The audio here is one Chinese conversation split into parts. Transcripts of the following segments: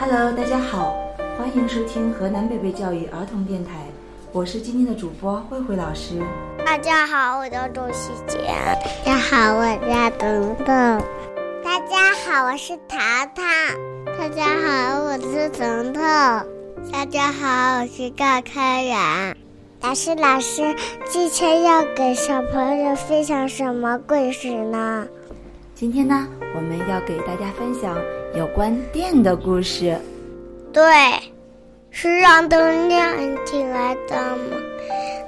Hello，大家好，欢迎收听河南贝贝教育儿童电台，我是今天的主播慧慧老师。大家好，我叫周希杰。大家好，我叫彤彤。大家好，我是糖糖。大家好，我是彤彤。大家好，我是赵开然。老师，老师，今天要给小朋友分享什么故事呢？今天呢，我们要给大家分享有关电的故事。对，是让灯亮起来的吗？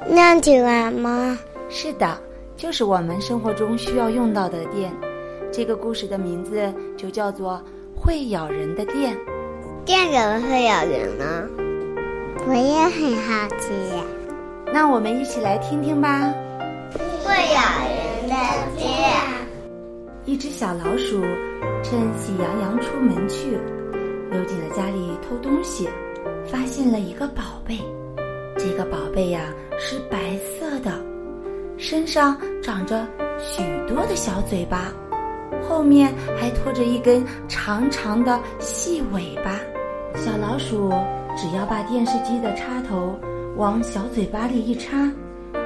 亮起来吗？是的，就是我们生活中需要用到的电。这个故事的名字就叫做《会咬人的电》。电怎么会咬人呢？我也很好奇。那我们一起来听听吧。会咬人的电。一只小老鼠趁喜羊羊出门去，溜进了家里偷东西，发现了一个宝贝。这个宝贝呀是白色的，身上长着许多的小嘴巴，后面还拖着一根长长的细尾巴。小老鼠只要把电视机的插头往小嘴巴里一插，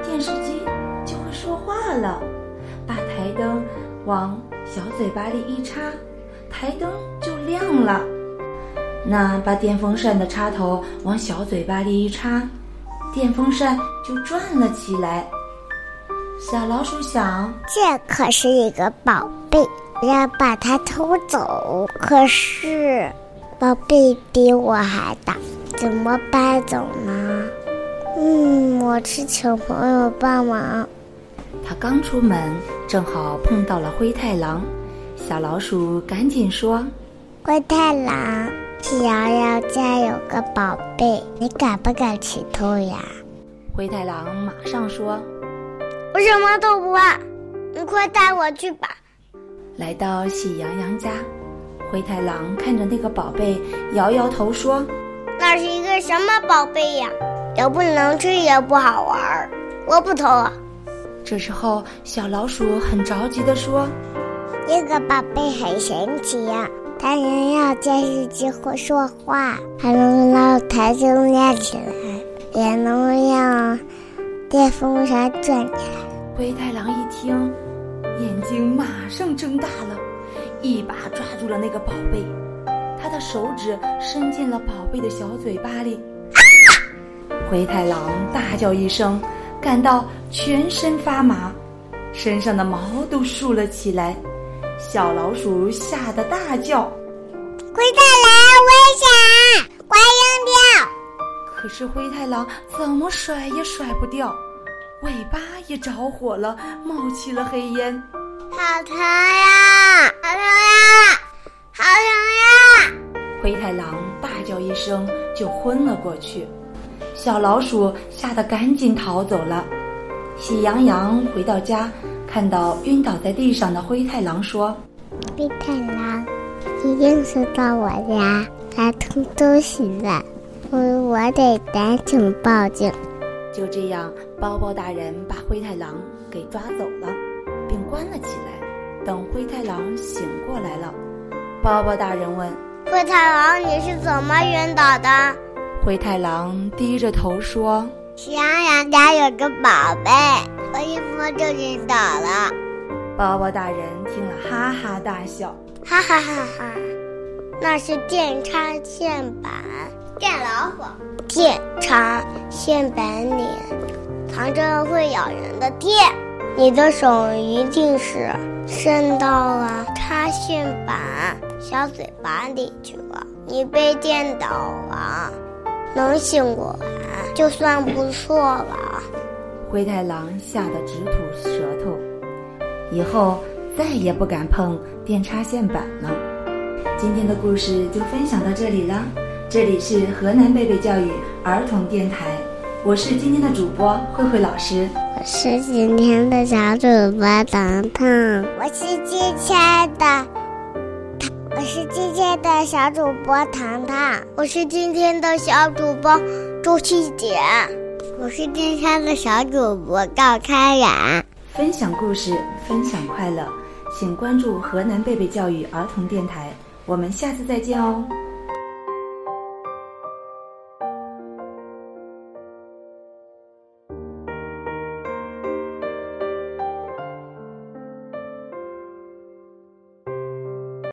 电视机就会说话了。把台灯往小嘴巴里一插，台灯就亮了。那把电风扇的插头往小嘴巴里一插，电风扇就转了起来。小老鼠想：这可是一个宝贝，要把它偷走。可是，宝贝比我还大，怎么搬走呢？嗯，我去请朋友帮忙。他刚出门，正好碰到了灰太狼。小老鼠赶紧说：“灰太狼，喜羊羊家有个宝贝，你敢不敢去偷呀？”灰太狼马上说：“我什么都不怕，你快带我去吧。”来到喜羊羊家，灰太狼看着那个宝贝，摇摇头说：“那是一个什么宝贝呀？又不能吃，也不好玩，我不偷。”这时候，小老鼠很着急地说：“这个宝贝很神奇呀，它能让电视机会说话，还能让台灯亮起来，也能让电风扇转起来。”灰太狼一听，眼睛马上睁大了，一把抓住了那个宝贝，他的手指伸进了宝贝的小嘴巴里。灰太狼大叫一声。感到全身发麻，身上的毛都竖了起来。小老鼠吓得大叫：“灰太狼，危险！快扔掉！”可是灰太狼怎么甩也甩不掉，尾巴也着火了，冒起了黑烟。好疼呀！好疼呀！好疼呀！灰太狼大叫一声，就昏了过去。小老鼠吓得赶紧逃走了。喜羊羊回到家，看到晕倒在地上的灰太狼，说：“灰太狼，一定是到我家来偷东西了，我我得赶紧报警。”就这样，包包大人把灰太狼给抓走了，并关了起来。等灰太狼醒过来了，包包大人问：“灰太狼，你是怎么晕倒的？”灰太狼低着头说：“喜羊羊家有个宝贝，我一摸就晕倒了。”包包大人听了哈哈大笑：“哈哈哈哈！那是电插线板，电老虎，电插线板里藏着会咬人的电，你的手一定是伸到了插线板小嘴巴里去了，你被电倒了。”能醒过来就算不错了。灰太狼吓得直吐舌头，以后再也不敢碰电插线板了。今天的故事就分享到这里了。这里是河南贝贝教育儿童电台，我是今天的主播慧慧老师，我是今天的小主播糖糖，我是今天的。我是今天的小主播糖糖，我是今天的小主播朱七姐，我是今天的小主播赵开然。分享故事，分享快乐，请关注河南贝贝教育儿童电台，我们下次再见哦。